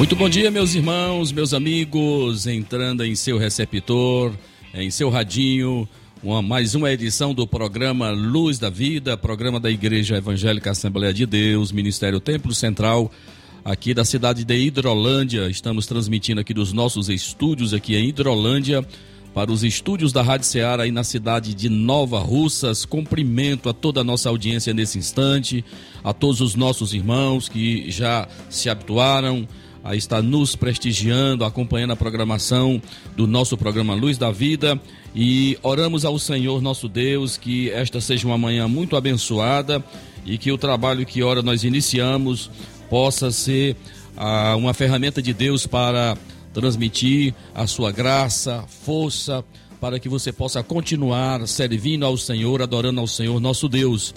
Muito bom dia, meus irmãos, meus amigos, entrando em seu receptor, em seu radinho, uma, mais uma edição do programa Luz da Vida, programa da Igreja Evangélica Assembleia de Deus, Ministério Templo Central, aqui da cidade de Hidrolândia. Estamos transmitindo aqui dos nossos estúdios aqui em Hidrolândia para os estúdios da Rádio Ceará aí na cidade de Nova Russas. Cumprimento a toda a nossa audiência nesse instante, a todos os nossos irmãos que já se habituaram a estar nos prestigiando, acompanhando a programação do nosso programa Luz da Vida. E oramos ao Senhor nosso Deus que esta seja uma manhã muito abençoada e que o trabalho que ora nós iniciamos possa ser ah, uma ferramenta de Deus para transmitir a sua graça, força, para que você possa continuar servindo ao Senhor, adorando ao Senhor nosso Deus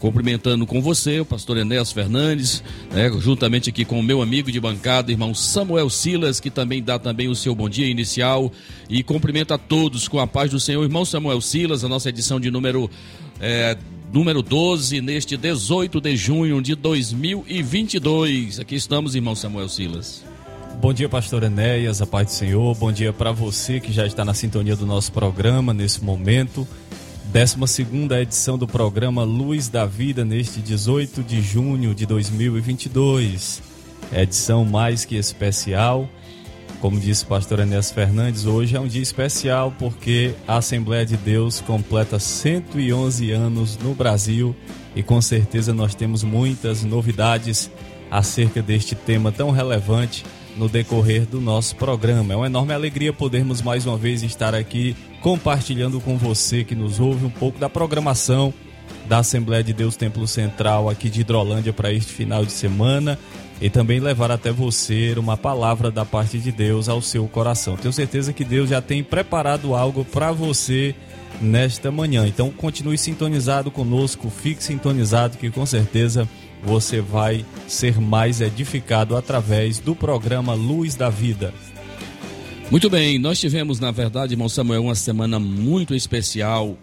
cumprimentando com você, o pastor Enéas Fernandes, né, juntamente aqui com o meu amigo de bancada, irmão Samuel Silas, que também dá também o seu bom dia inicial e cumprimenta a todos com a paz do Senhor. Irmão Samuel Silas, a nossa edição de número é, número 12, neste 18 de junho de 2022. Aqui estamos, irmão Samuel Silas. Bom dia, pastor Enéas, a paz do Senhor. Bom dia para você que já está na sintonia do nosso programa nesse momento. 12 edição do programa Luz da Vida, neste 18 de junho de 2022. Edição mais que especial. Como disse o pastor Enéas Fernandes, hoje é um dia especial porque a Assembleia de Deus completa 111 anos no Brasil e com certeza nós temos muitas novidades acerca deste tema tão relevante no decorrer do nosso programa. É uma enorme alegria podermos mais uma vez estar aqui compartilhando com você que nos ouve um pouco da programação da Assembleia de Deus Templo Central aqui de Hidrolândia para este final de semana e também levar até você uma palavra da parte de Deus ao seu coração. Tenho certeza que Deus já tem preparado algo para você nesta manhã. Então continue sintonizado conosco, fique sintonizado que com certeza você vai ser mais edificado através do programa Luz da Vida. Muito bem, nós tivemos, na verdade, irmão Samuel, uma semana muito especial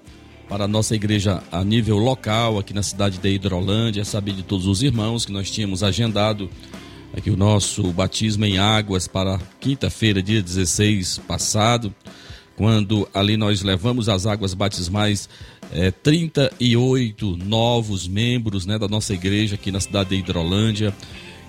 para a nossa igreja a nível local, aqui na cidade de Hidrolândia. Saber de todos os irmãos que nós tínhamos agendado aqui o nosso batismo em águas para quinta-feira, dia 16 passado, quando ali nós levamos as águas batismais é, 38 novos membros né, da nossa igreja aqui na cidade de Hidrolândia.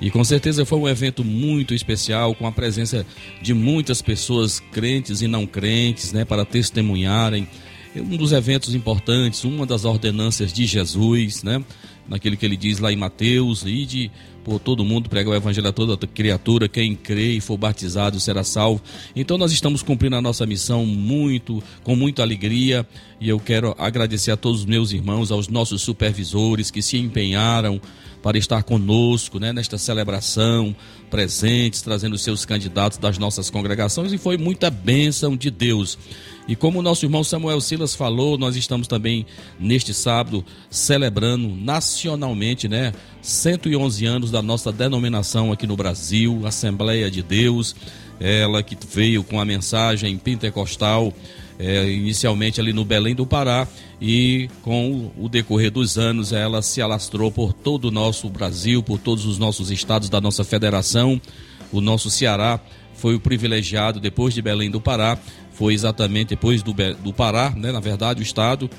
E com certeza foi um evento muito especial, com a presença de muitas pessoas crentes e não crentes, né, para testemunharem. Um dos eventos importantes, uma das ordenanças de Jesus, né, naquele que ele diz lá em Mateus, e de por todo mundo, pregar o evangelho a toda criatura, quem crê e for batizado será salvo. Então nós estamos cumprindo a nossa missão muito, com muita alegria, e eu quero agradecer a todos os meus irmãos, aos nossos supervisores que se empenharam para estar conosco né, nesta celebração, presentes, trazendo seus candidatos das nossas congregações, e foi muita bênção de Deus. E como o nosso irmão Samuel Silas falou, nós estamos também neste sábado celebrando nacionalmente, né, 111 anos da nossa denominação aqui no Brasil, Assembleia de Deus, ela que veio com a mensagem pentecostal é, inicialmente ali no Belém do Pará e com o decorrer dos anos ela se alastrou por todo o nosso Brasil, por todos os nossos estados da nossa federação. O nosso Ceará foi o privilegiado depois de Belém do Pará foi exatamente depois do, do Pará, né, na verdade, o estado.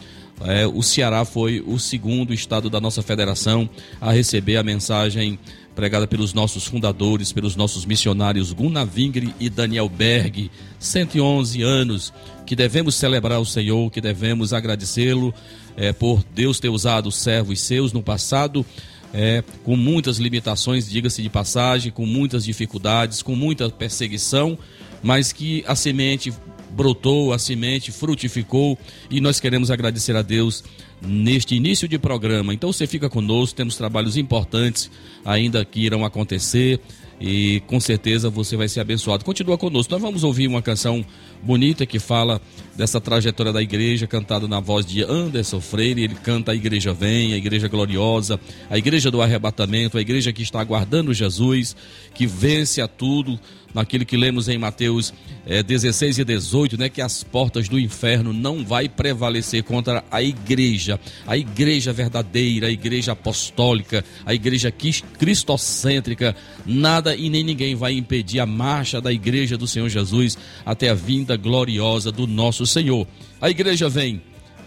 É, o Ceará foi o segundo estado da nossa federação a receber a mensagem pregada pelos nossos fundadores, pelos nossos missionários Gunnar Vingre e Daniel Berg. 111 anos que devemos celebrar o Senhor, que devemos agradecê-lo é, por Deus ter usado servos seus no passado. É, com muitas limitações, diga-se de passagem, com muitas dificuldades, com muita perseguição, mas que a semente brotou, a semente frutificou e nós queremos agradecer a Deus neste início de programa. Então você fica conosco, temos trabalhos importantes ainda que irão acontecer e com certeza você vai ser abençoado. Continua conosco. Nós vamos ouvir uma canção bonita que fala dessa trajetória da igreja, cantada na voz de Anderson Freire. Ele canta A Igreja Vem, a Igreja Gloriosa, a Igreja do Arrebatamento, a igreja que está aguardando Jesus, que vence a tudo, naquilo que lemos em Mateus é, 16 e 18, né, que as portas do inferno não vai prevalecer contra a igreja, a igreja verdadeira, a igreja apostólica, a igreja cristocêntrica, nada e nem ninguém vai impedir a marcha da igreja do Senhor Jesus até a vinda gloriosa do nosso Senhor. A igreja vem.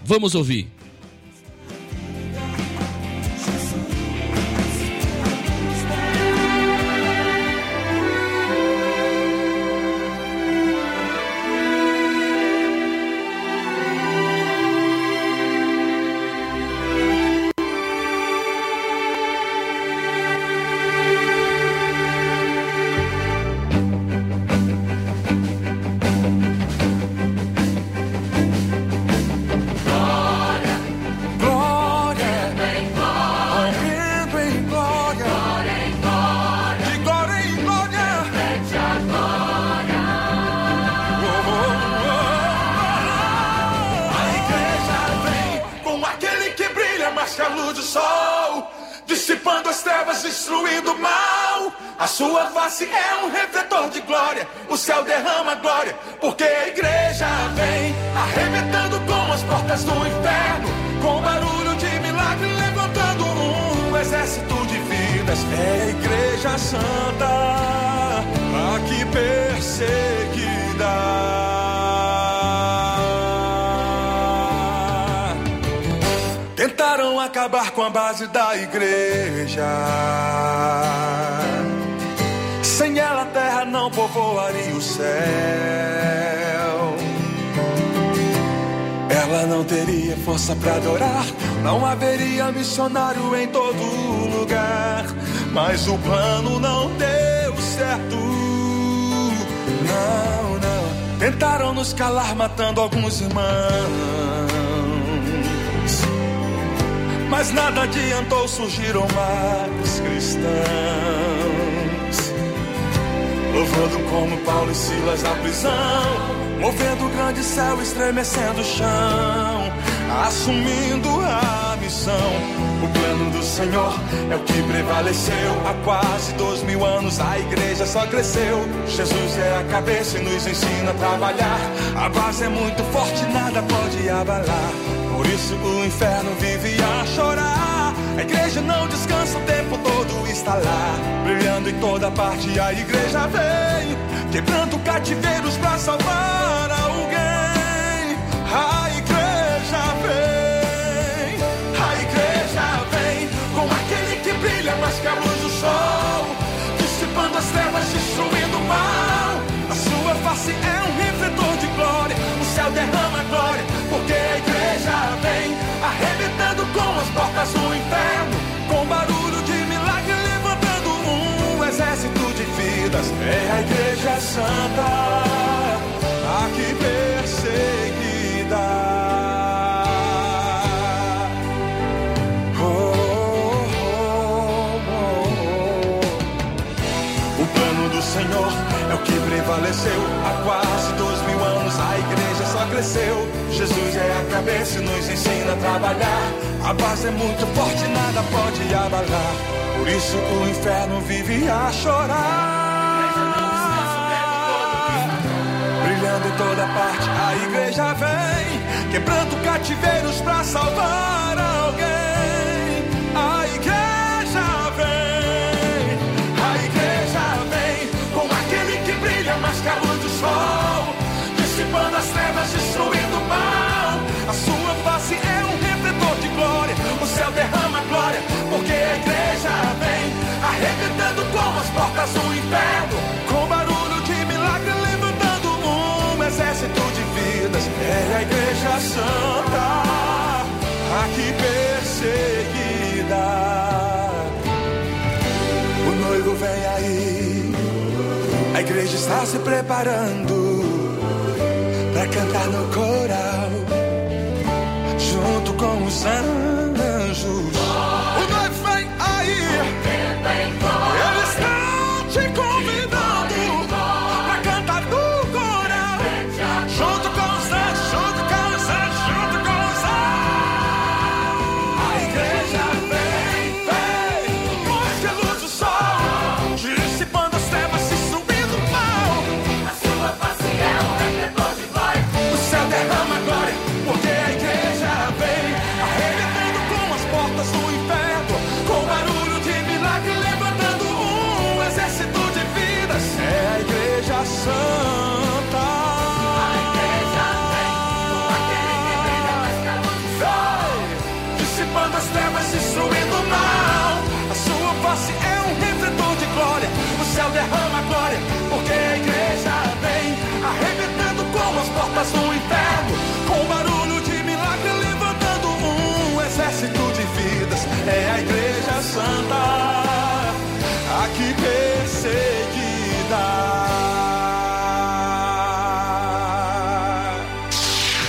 Vamos ouvir. Para adorar. Não haveria missionário em todo lugar. Mas o plano não deu certo. Não, não. Tentaram nos calar, matando alguns irmãos. Mas nada adiantou, surgiram mais cristãos. Louvando como Paulo e Silas na prisão. Movendo o grande céu, estremecendo o chão assumindo a missão. O plano do Senhor é o que prevaleceu. Há quase dois mil anos a igreja só cresceu. Jesus é a cabeça e nos ensina a trabalhar. A base é muito forte, nada pode abalar. Por isso o inferno vive a chorar. A igreja não descansa o tempo todo, está lá, brilhando em toda parte. A igreja vem, quebrando cativeiros para salvar que a luz do sol, dissipando as trevas, destruindo o mal. A sua face é um refletor de glória, o céu derrama glória, porque a igreja vem arrebentando com as portas do inferno, com barulho de milagre levantando um exército de vidas. É a igreja santa, aqui perseguida. Prevaleceu há quase dois mil anos. A igreja só cresceu. Jesus é a cabeça e nos ensina a trabalhar. A base é muito forte, nada pode abalar. Por isso o inferno vive a chorar. Brilhando em toda parte, a igreja vem, quebrando cativeiros para salvar alguém. Derrama glória, porque a igreja vem arrebentando como as portas do inferno, com barulho de milagre levantando um exército de vidas. É a igreja santa, aqui perseguida. O noivo vem aí a igreja está se preparando cantar no coral, junto com os anjos.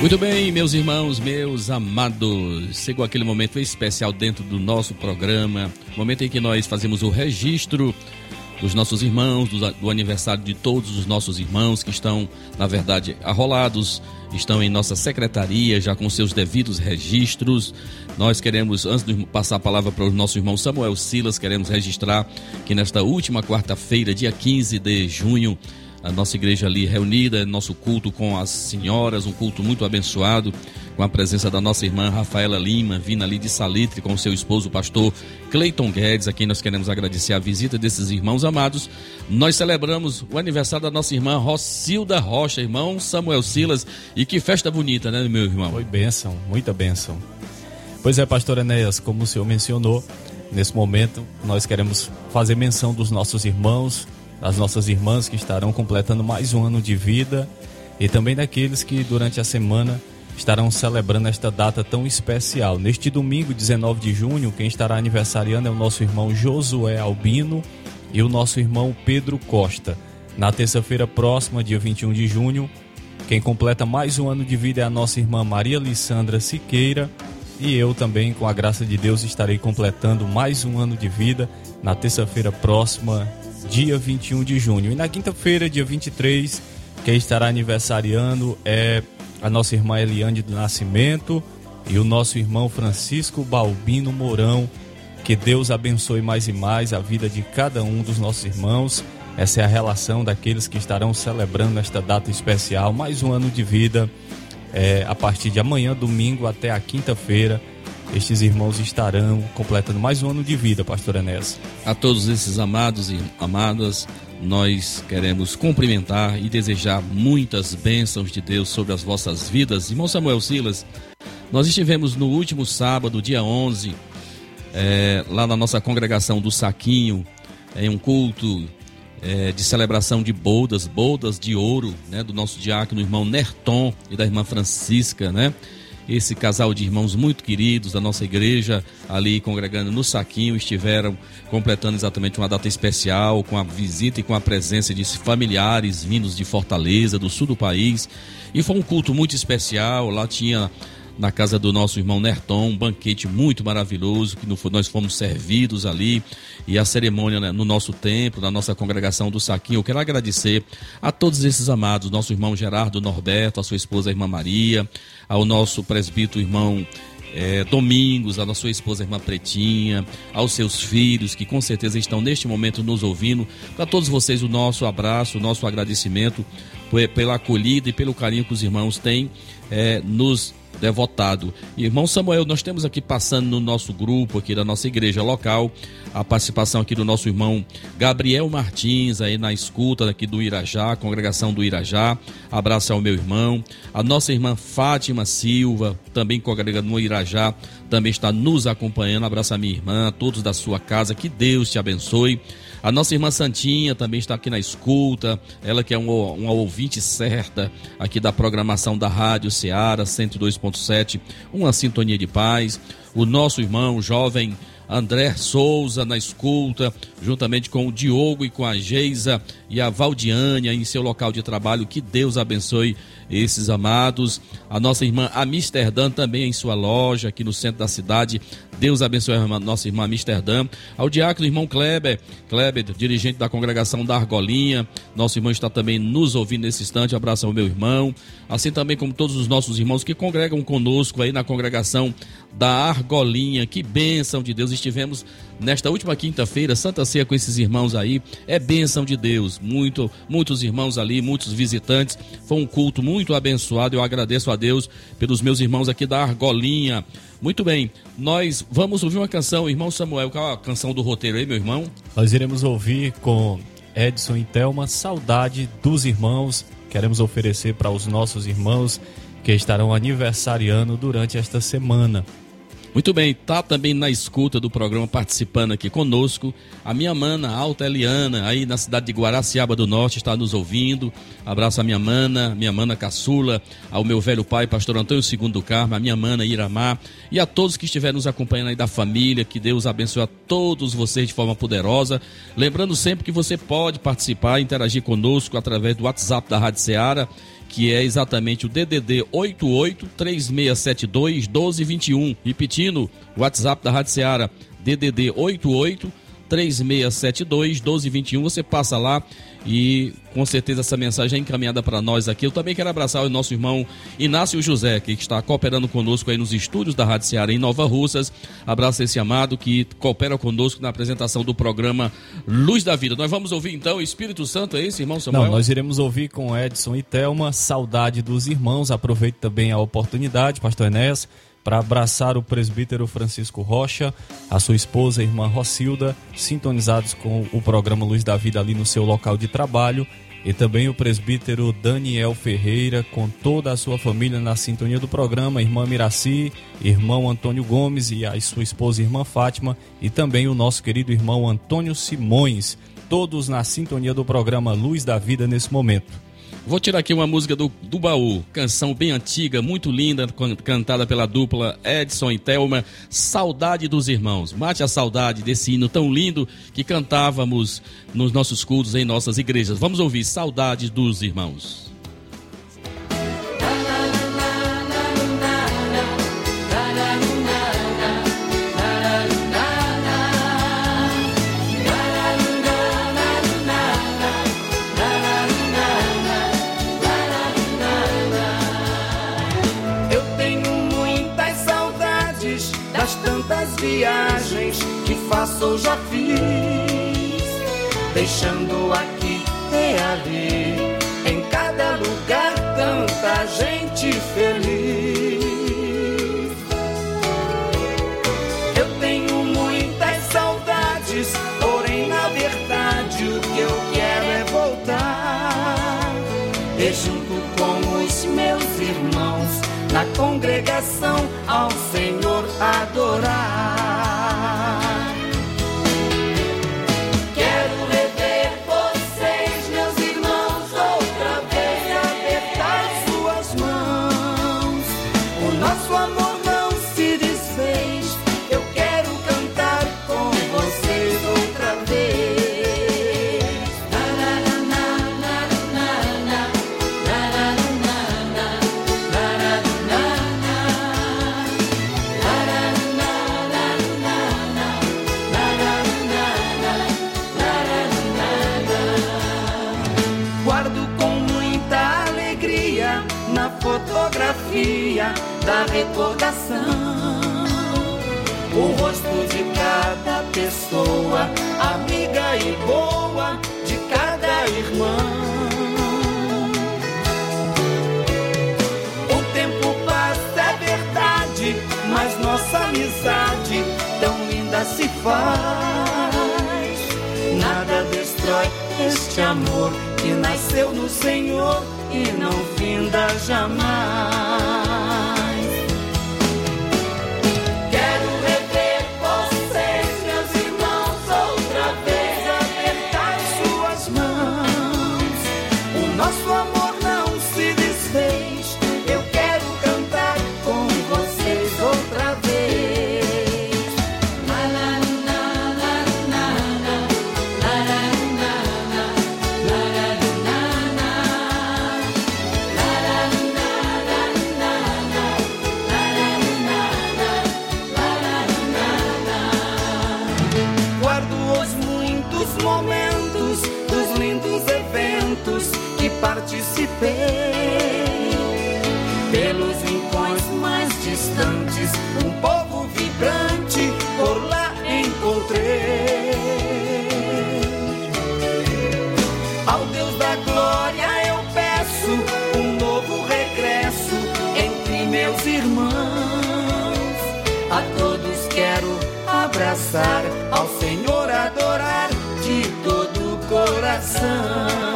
Muito bem, meus irmãos, meus amados. Chegou aquele momento especial dentro do nosso programa, momento em que nós fazemos o registro dos nossos irmãos, do, do aniversário de todos os nossos irmãos que estão, na verdade, arrolados, estão em nossa secretaria já com seus devidos registros. Nós queremos, antes de passar a palavra para o nosso irmão Samuel Silas, queremos registrar que nesta última quarta-feira, dia 15 de junho, a nossa igreja ali reunida, nosso culto com as senhoras, um culto muito abençoado, com a presença da nossa irmã Rafaela Lima, vindo ali de Salitre com seu esposo, o pastor Cleiton Guedes, a quem nós queremos agradecer a visita desses irmãos amados. Nós celebramos o aniversário da nossa irmã Rocilda Rocha, irmão Samuel Silas, e que festa bonita, né, meu irmão? Foi bênção, muita bênção. Pois é, pastor Enéas, como o senhor mencionou, nesse momento nós queremos fazer menção dos nossos irmãos, das nossas irmãs que estarão completando mais um ano de vida e também daqueles que durante a semana estarão celebrando esta data tão especial. Neste domingo, 19 de junho, quem estará aniversariando é o nosso irmão Josué Albino e o nosso irmão Pedro Costa. Na terça-feira próxima, dia 21 de junho, quem completa mais um ano de vida é a nossa irmã Maria Lissandra Siqueira e eu também, com a graça de Deus, estarei completando mais um ano de vida na terça-feira próxima, dia 21 de junho. E na quinta-feira, dia 23, quem estará aniversariando é a nossa irmã Eliane do Nascimento e o nosso irmão Francisco Balbino Mourão. Que Deus abençoe mais e mais a vida de cada um dos nossos irmãos. Essa é a relação daqueles que estarão celebrando esta data especial, mais um ano de vida, é, a partir de amanhã, domingo, até a quinta-feira. Estes irmãos estarão completando mais um ano de vida, pastor Enéas. A todos esses amados e amadas, nós queremos cumprimentar e desejar muitas bênçãos de Deus sobre as vossas vidas. Irmão Samuel Silas, nós estivemos no último sábado, dia 11, é, lá na nossa congregação do Saquinho, em um culto é, de celebração de bodas, bodas de ouro, né, do nosso diácono irmão Nerton e da irmã Francisca, né? Esse casal de irmãos muito queridos da nossa igreja, ali congregando no Saquinho, estiveram completando exatamente uma data especial, com a visita e com a presença de familiares vindos de Fortaleza, do sul do país. E foi um culto muito especial. Lá tinha na casa do nosso irmão Nerton, um banquete muito maravilhoso, que nós fomos servidos ali, e a cerimônia né, no nosso templo, na nossa congregação do Saquinho. Eu quero agradecer a todos esses amados, nosso irmão Gerardo Norberto, a sua esposa a irmã Maria, ao nosso presbítero irmão é, Domingos, a sua esposa a irmã Pretinha, aos seus filhos que com certeza estão neste momento nos ouvindo. Para todos vocês, o nosso abraço, o nosso agradecimento pela acolhida e pelo carinho que os irmãos têm é, nos devotado. Irmão Samuel, nós temos aqui passando no nosso grupo aqui da nossa igreja local, a participação aqui do nosso irmão Gabriel Martins aí na escuta aqui do Irajá, congregação do Irajá. Abraço ao meu irmão. A nossa irmã Fátima Silva, também congrega no Irajá, também está nos acompanhando. Abraço a minha irmã, a todos da sua casa. Que Deus te abençoe. A nossa irmã Santinha também está aqui na escuta, ela que é uma, ouvinte certa aqui da programação da Rádio Ceará 102.7, uma sintonia de paz. O nosso irmão jovem André Souza na escuta, juntamente com o Diogo e com a Geisa e a Valdiânia em seu local de trabalho. Que Deus abençoe esses amados. A nossa irmã Amsterdã também em sua loja aqui no centro da cidade. Deus abençoe a nossa irmã Amsterdã. Ao diácono irmão Kleber, Kleber, dirigente da congregação da Argolinha. Nosso irmão está também nos ouvindo nesse instante. Abraço ao meu irmão. Assim também como todos os nossos irmãos que congregam conosco aí na congregação da Argolinha. Que bênção de Deus. Estivemos nesta última quinta-feira, Santa Ceia com esses irmãos aí. É bênção de Deus. Muito, muitos irmãos ali, muitos visitantes. Foi um culto muito abençoado. Eu agradeço a Deus pelos meus irmãos aqui da Argolinha. Muito bem, nós vamos ouvir uma canção, irmão Samuel, qual a canção do roteiro aí, meu irmão? Nós iremos ouvir com Edson e Thelma Saudade dos Irmãos. Queremos oferecer para os nossos irmãos que estarão aniversariando durante esta semana. Muito bem, tá também na escuta do programa participando aqui conosco. A minha mana, Alta Eliana, aí na cidade de Guaraciaba do Norte, está nos ouvindo. Abraço a minha mana, minha mana caçula, ao meu velho pai, pastor Antônio II do Carmo, a minha mana Iramar e a todos que estiverem nos acompanhando aí da família. Que Deus abençoe a todos vocês de forma poderosa. Lembrando sempre que você pode participar, interagir conosco através do WhatsApp da Rádio Ceará que é exatamente o DDD 88 3672 1221. Repetindo, o WhatsApp da Rádio Ceará, DDD 88 3672 1221. Você passa lá e com certeza essa mensagem é encaminhada para nós aqui. Eu também quero abraçar o nosso irmão Inácio José, que está cooperando conosco aí nos estúdios da Rádio Ceará em Nova Russas. Abraço esse amado que coopera conosco na apresentação do programa Luz da Vida. Nós vamos ouvir então o Espírito Santo, é esse, irmão Samuel? Não, nós iremos ouvir com Edson e Thelma Saudade dos Irmãos. Aproveite também a oportunidade, pastor Enéas, para abraçar o presbítero Francisco Rocha, a sua esposa, a irmã Rocilda, sintonizados com o programa Luz da Vida ali no seu local de trabalho, e também o presbítero Daniel Ferreira, com toda a sua família na sintonia do programa, irmã Miraci, irmão Antônio Gomes e a sua esposa, irmã Fátima, e também o nosso querido irmão Antônio Simões, todos na sintonia do programa Luz da Vida nesse momento. Vou tirar aqui uma música do, do baú, canção bem antiga, muito linda, can- cantada pela dupla Edson e Thelma, Saudade dos Irmãos. Mate a saudade desse hino tão lindo que cantávamos nos nossos cultos em nossas igrejas. Vamos ouvir Saudade dos Irmãos. Viagens que faço ou já fiz, deixando aqui e ali, em cada lugar, tanta gente feliz. Eu tenho muitas saudades, porém, na verdade, o que eu quero é voltar. E junto com os meus irmãos, na congregação, ao Senhor paz. Nada destrói este amor que nasceu no Senhor e não finda jamais. Participei. Pelos rincões mais distantes, um povo vibrante por lá encontrei. Ao Deus da glória eu peço um novo regresso entre meus irmãos. A todos quero abraçar, ao Senhor adorar de todo o coração.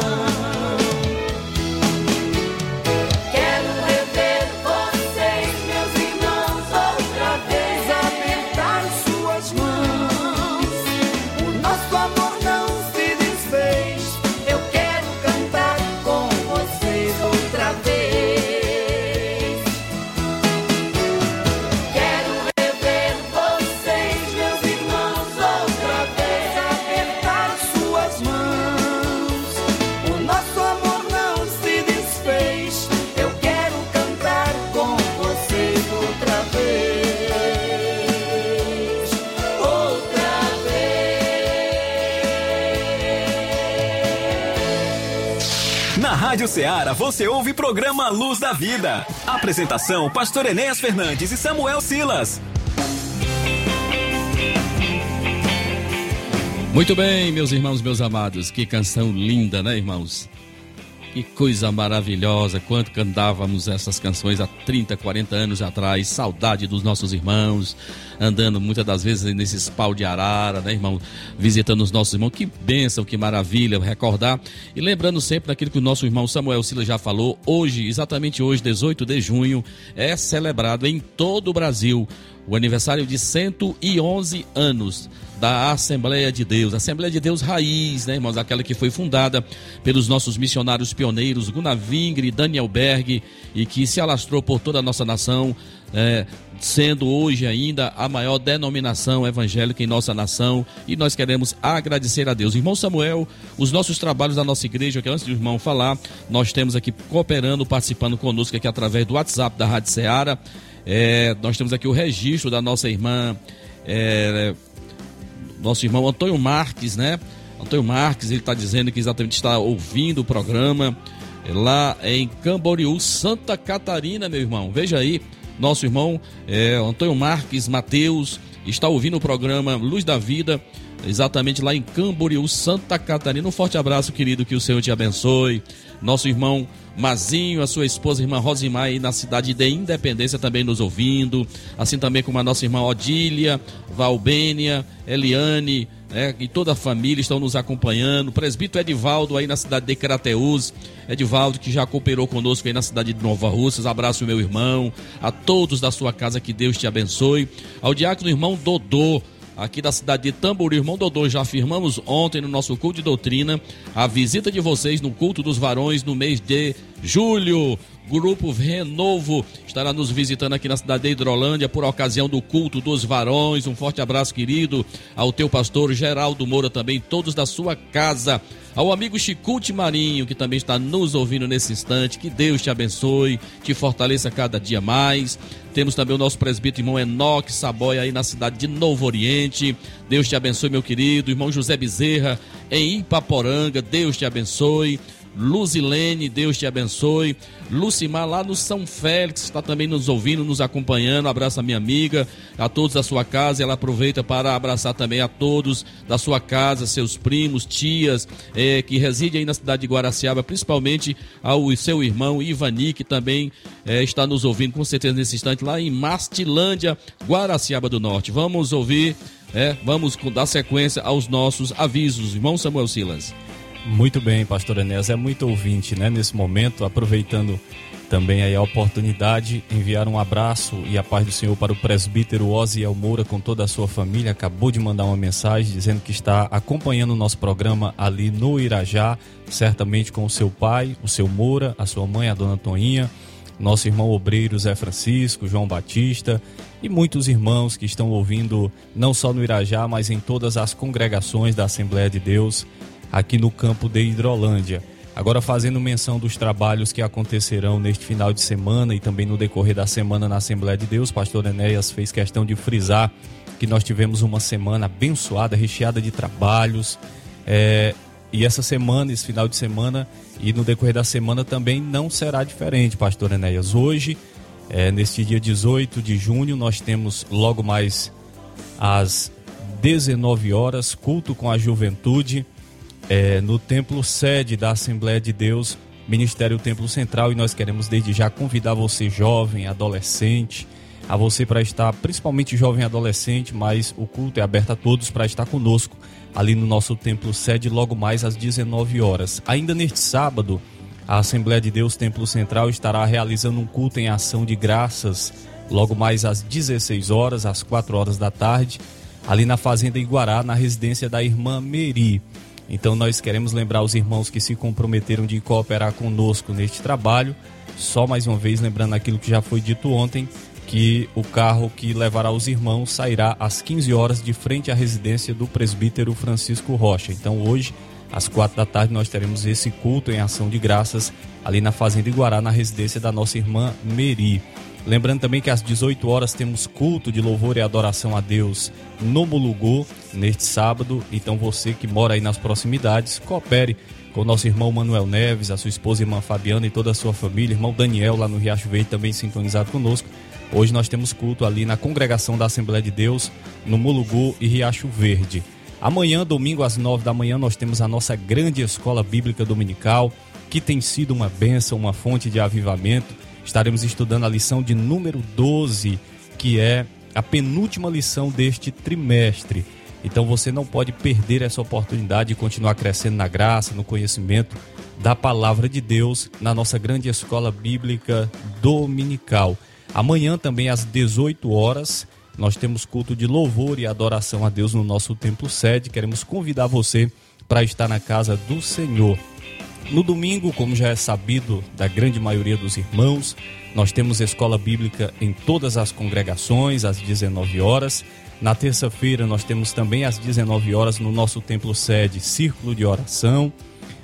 Rádio Ceará você ouve programa Luz da Vida. Apresentação: Pastor Enéas Fernandes e Samuel Silas. Muito bem, meus irmãos, meus amados. Que canção linda, né, irmãos? Que coisa maravilhosa. Quanto cantávamos essas canções há 30, 40 anos atrás. Saudade dos nossos irmãos. Andando muitas das vezes nesses pau de arara, né, irmão? Visitando os nossos irmãos. Que bênção, que maravilha recordar. E lembrando sempre daquilo que o nosso irmão Samuel Silas já falou. Hoje, exatamente hoje, 18 de junho, é celebrado em todo o Brasil o aniversário de 111 anos da Assembleia de Deus, Assembleia de Deus Raiz, né, irmãos? Aquela que foi fundada pelos nossos missionários pioneiros, Gunavingre Daniel Berg, e que se alastrou por toda a nossa nação, é, sendo hoje ainda a maior denominação evangélica em nossa nação, e nós queremos agradecer a Deus. Irmão Samuel, os nossos trabalhos da nossa igreja, que antes do irmão falar, nós temos aqui cooperando, participando conosco aqui através do WhatsApp da Rádio Ceará. É, nós temos aqui o registro da nossa irmã, é, nosso irmão Antônio Marques, né? Antônio Marques, ele está dizendo que exatamente está ouvindo o programa lá em Camboriú, Santa Catarina, meu irmão. Veja aí, nosso irmão é, Antônio Marques Mateus está ouvindo o programa Luz da Vida, exatamente lá em Camboriú, Santa Catarina. Um forte abraço, querido, que o Senhor te abençoe. Nosso irmão Mazinho, a sua esposa, irmã Rosimar, aí na cidade de Independência também nos ouvindo. Assim também como a nossa irmã Odília, Valbênia, Eliane, né, e toda a família estão nos acompanhando. O presbítero Edivaldo aí na cidade de Crateus. Edivaldo que já cooperou conosco aí na cidade de Nova Russas. Abraço, meu irmão. A todos da sua casa, que Deus te abençoe. Ao diácono irmão Dodô, aqui da cidade de Tambori, irmão Dodô, já afirmamos ontem no nosso culto de doutrina a visita de vocês no culto dos varões no mês de julho. Grupo Renovo estará nos visitando aqui na cidade de Hidrolândia por ocasião do culto dos varões. Um forte abraço, querido, ao teu pastor Geraldo Moura também, todos da sua casa. Ao amigo Chicute Marinho, que também está nos ouvindo nesse instante. Que Deus te abençoe, te fortaleça cada dia mais. Temos também o nosso presbítero irmão Enoque Saboia aí na cidade de Novo Oriente. Deus te abençoe, meu querido. Irmão José Bezerra em Ipaporanga. Deus te abençoe. Luzilene, Deus te abençoe. Lucimar lá no São Félix está também nos ouvindo, nos acompanhando. Abraça minha amiga, a todos da sua casa. Ela aproveita para abraçar também a todos da sua casa, seus primos, tias, eh, que residem aí na cidade de Guaraciaba, principalmente ao seu irmão Ivani, que também eh, está nos ouvindo com certeza nesse instante lá em Mastilândia, Guaraciaba do Norte. Vamos ouvir É, vamos dar sequência aos nossos avisos, irmão Samuel Silas. Muito bem, pastor Enéas, é muito ouvinte, né, nesse momento, aproveitando também aí a oportunidade, enviar um abraço e a paz do Senhor para o presbítero Osiel Moura com toda a sua família, acabou de mandar uma mensagem dizendo que está acompanhando o nosso programa ali no Irajá, certamente com o seu pai, o seu Moura, a sua mãe, a dona Toinha, nosso irmão obreiro Zé Francisco, João Batista e muitos irmãos que estão ouvindo não só no Irajá, mas em todas as congregações da Assembleia de Deus aqui no campo de Hidrolândia. Agora fazendo menção dos trabalhos que acontecerão neste final de semana e também no decorrer da semana na Assembleia de Deus, pastor Enéas fez questão de frisar que nós tivemos uma semana abençoada, recheada de trabalhos. é, e essa semana, esse final de semana e no decorrer da semana também não será diferente, pastor Enéas. Hoje, é, neste dia 18 de junho, nós temos logo mais às 19 horas, culto com a juventude é, no templo sede da Assembleia de Deus, Ministério Templo Central, e nós queremos desde já convidar você, jovem, adolescente, a você para estar, principalmente jovem adolescente, mas o culto é aberto a todos para estar conosco ali no nosso templo sede logo mais às 19 horas. Ainda neste sábado, a Assembleia de Deus Templo Central estará realizando um culto em ação de graças logo mais às 16 horas, às 4 horas da tarde, ali na Fazenda Iguará, na residência da irmã Meri. Então nós queremos lembrar os irmãos que se comprometeram de cooperar conosco neste trabalho. Só mais uma vez lembrando aquilo que já foi dito ontem, que o carro que levará os irmãos sairá às 15 horas de frente à residência do presbítero Francisco Rocha. Então hoje, às quatro da tarde, nós teremos esse culto em ação de graças ali na Fazenda Iguará, na residência da nossa irmã Meri. Lembrando também que às 18 horas temos culto de louvor e adoração a Deus no Mulugu, neste sábado. Então você que mora aí nas proximidades, coopere com o nosso irmão Manuel Neves, a sua esposa irmã Fabiana e toda a sua família, irmão Daniel lá no Riacho Verde também sintonizado conosco. Hoje nós temos culto ali na congregação da Assembleia de Deus, no Mulugu e Riacho Verde. Amanhã, domingo às 9 da manhã, nós temos a nossa grande escola bíblica dominical, que tem sido uma bênção, uma fonte de avivamento. Estaremos estudando a lição de número 12, que é a penúltima lição deste trimestre. Então você não pode perder essa oportunidade de continuar crescendo na graça, no conhecimento da palavra de Deus na nossa grande escola bíblica dominical. Amanhã também às 18 horas nós temos culto de louvor e adoração a Deus no nosso templo sede. Queremos convidar você para estar na casa do Senhor. No domingo, como já é sabido da grande maioria dos irmãos, nós temos escola bíblica em todas as congregações às 19 horas. Na terça-feira, nós temos também às 19 horas no nosso templo sede círculo de oração.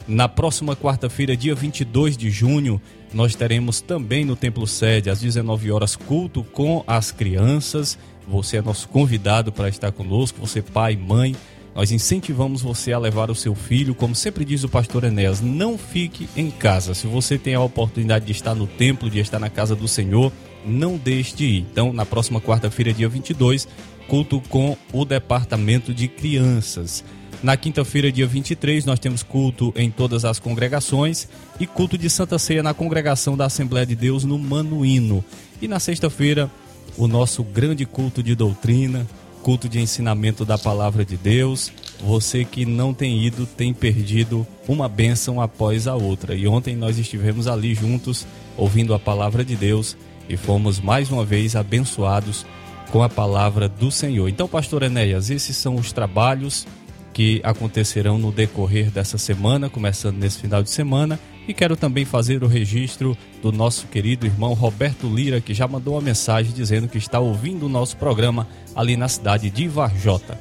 Na próxima quarta-feira, dia 22 de junho, nós teremos também no templo sede às 19 horas culto com as crianças. Você é nosso convidado para estar conosco, você pai, mãe, nós incentivamos você a levar o seu filho, como sempre diz o pastor Enéas, não fique em casa. Se você tem a oportunidade de estar no templo, de estar na casa do Senhor, não deixe de ir. Então, na próxima quarta-feira, dia 22, culto com o departamento de crianças. Na quinta-feira, dia 23, nós temos culto em todas as congregações e culto de Santa Ceia na congregação da Assembleia de Deus no Manuíno. E na sexta-feira, o nosso grande culto de doutrina, culto de ensinamento da palavra de Deus. Você que não tem ido tem perdido uma bênção após a outra. E ontem nós estivemos ali juntos ouvindo a palavra de Deus e fomos mais uma vez abençoados com a palavra do Senhor. Então, pastor Enéas, esses são os trabalhos que acontecerão no decorrer dessa semana, começando nesse final de semana. E quero também fazer o registro do nosso querido irmão Roberto Lira, que já mandou uma mensagem dizendo que está ouvindo o nosso programa ali na cidade de Varjota.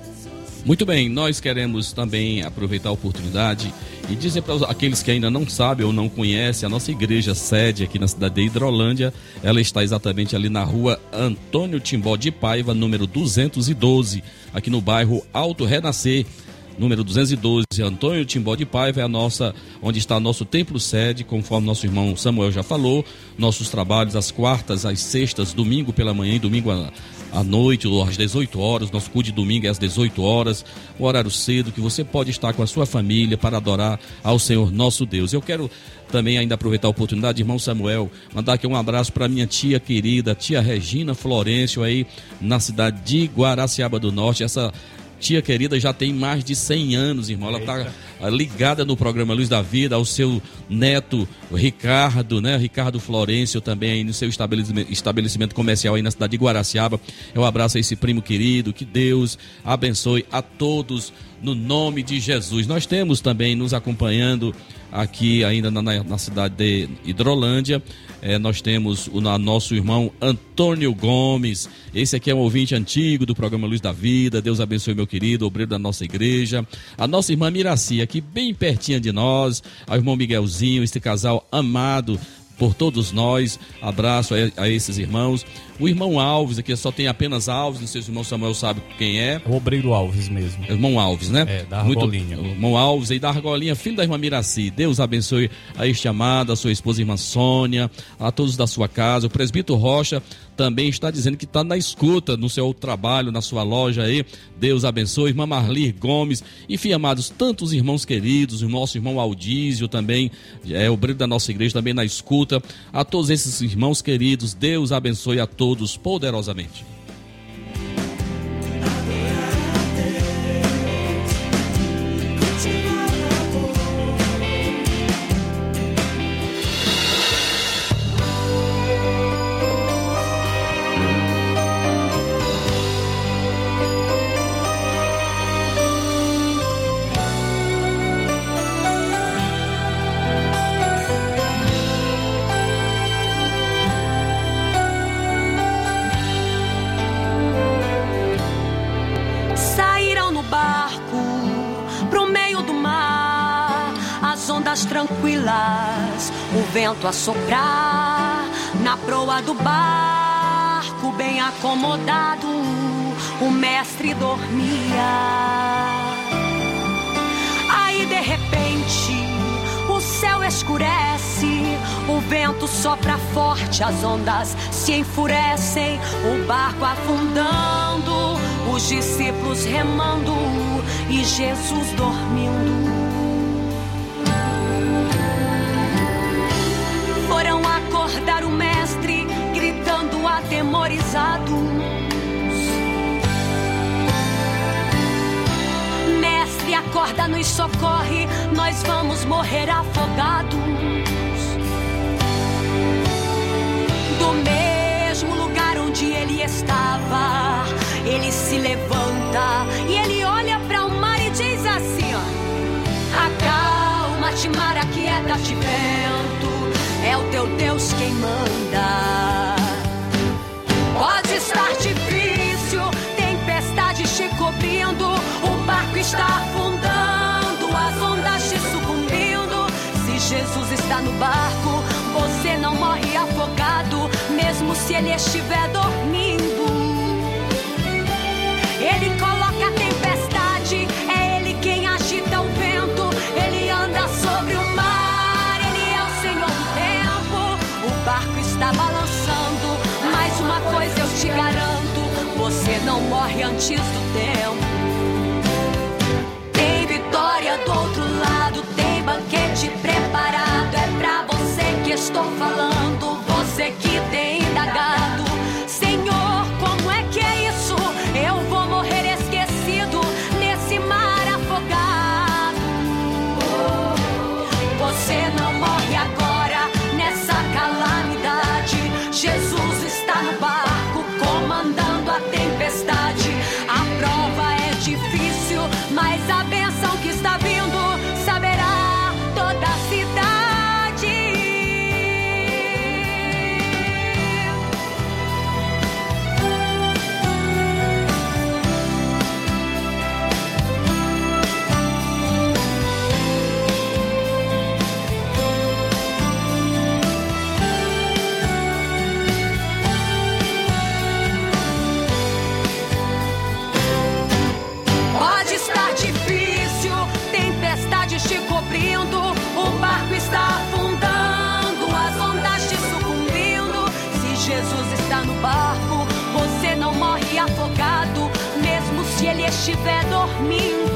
Muito bem, nós queremos também aproveitar a oportunidade e dizer para aqueles que ainda não sabem ou não conhecem, a nossa igreja sede aqui na cidade de Hidrolândia, ela está exatamente ali na rua Antônio Timbó de Paiva, número 212, aqui no bairro Alto Renascer. número 212, Antônio Timbó de Paiva, é a nossa, onde está nosso templo sede, conforme nosso irmão Samuel já falou. Nossos trabalhos às quartas, às sextas, domingo pela manhã e domingo à, noite, ou às 18 horas. Nosso culto de domingo é às 18 horas, o horário cedo, que você pode estar com a sua família para adorar ao Senhor nosso Deus. Eu quero também ainda aproveitar a oportunidade, irmão Samuel, mandar aqui um abraço para minha tia querida, tia Regina Florencio, aí na cidade de Guaraciaba do Norte. Essa tia querida já tem mais de 100 anos, irmão. Ela está ligada no programa Luz da Vida, ao seu neto Ricardo, né? Ricardo Florencio também aí no seu estabelecimento, estabelecimento comercial aí na cidade de Guaraciaba. Eu abraço a esse primo querido, que Deus abençoe a todos no nome de Jesus. Nós temos também nos acompanhando aqui ainda na, na- na cidade de Hidrolândia. Eh, nós temos o nosso irmão Antônio Gomes. Esse aqui é um ouvinte antigo do programa Luz da Vida. Deus abençoe, meu querido, obreiro da nossa igreja. A nossa irmã Miraci, aqui bem pertinho de nós. Ao irmão Miguelzinho, este casal amado por todos nós. Abraço a, a esses irmãos. O irmão Alves, aqui só tem apenas Alves, não sei se o irmão Samuel sabe quem é. O Obreiro Alves mesmo. Irmão Alves, né? É, da Muito- Argolinha. o irmão Alves aí da Argolinha, filho da irmã Miraci. Deus abençoe a este amado, a sua esposa irmã Sônia, a todos da sua casa. O presbítero Rocha também está dizendo que está na escuta no seu trabalho, na sua loja aí. Deus abençoe. Irmã Marli Gomes. Enfim, amados, tantos irmãos queridos, o nosso irmão Aldísio também, é obreiro da nossa igreja, também na escuta. A todos esses irmãos queridos, Deus abençoe a todos poderosamente. O vento a soprar. Na proa do barco, bem acomodado, o mestre dormia. Aí de repente o céu escurece, o vento sopra forte, as ondas se enfurecem, o barco afundando, os discípulos remando e Jesus dormindo. Atemorizados. Mestre, acorda, nos socorre, nós vamos morrer afogados. Do mesmo lugar onde ele estava, ele se levanta e ele olha para o mar e diz assim: Acalma-te, mar, aquieta-te, vento, é o teu Deus quem manda. Pode estar difícil, tempestade te cobrindo, o barco está afundando, as ondas te sucumbindo. Se Jesus está no barco, você não morre afogado, mesmo se ele estiver dormindo. Ele coloca a antes do tempo. Tem vitória do outro lado, tem banquete preparado. É pra você que estou falando, você que tem estiver dormindo.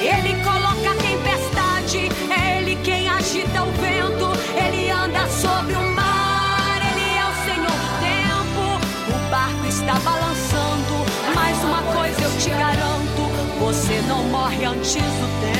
Ele coloca a tempestade, é ele quem agita o vento. Ele anda sobre o mar, ele é o Senhor do tempo. O barco está balançando, mas uma coisa eu te garanto: você não morre antes do tempo.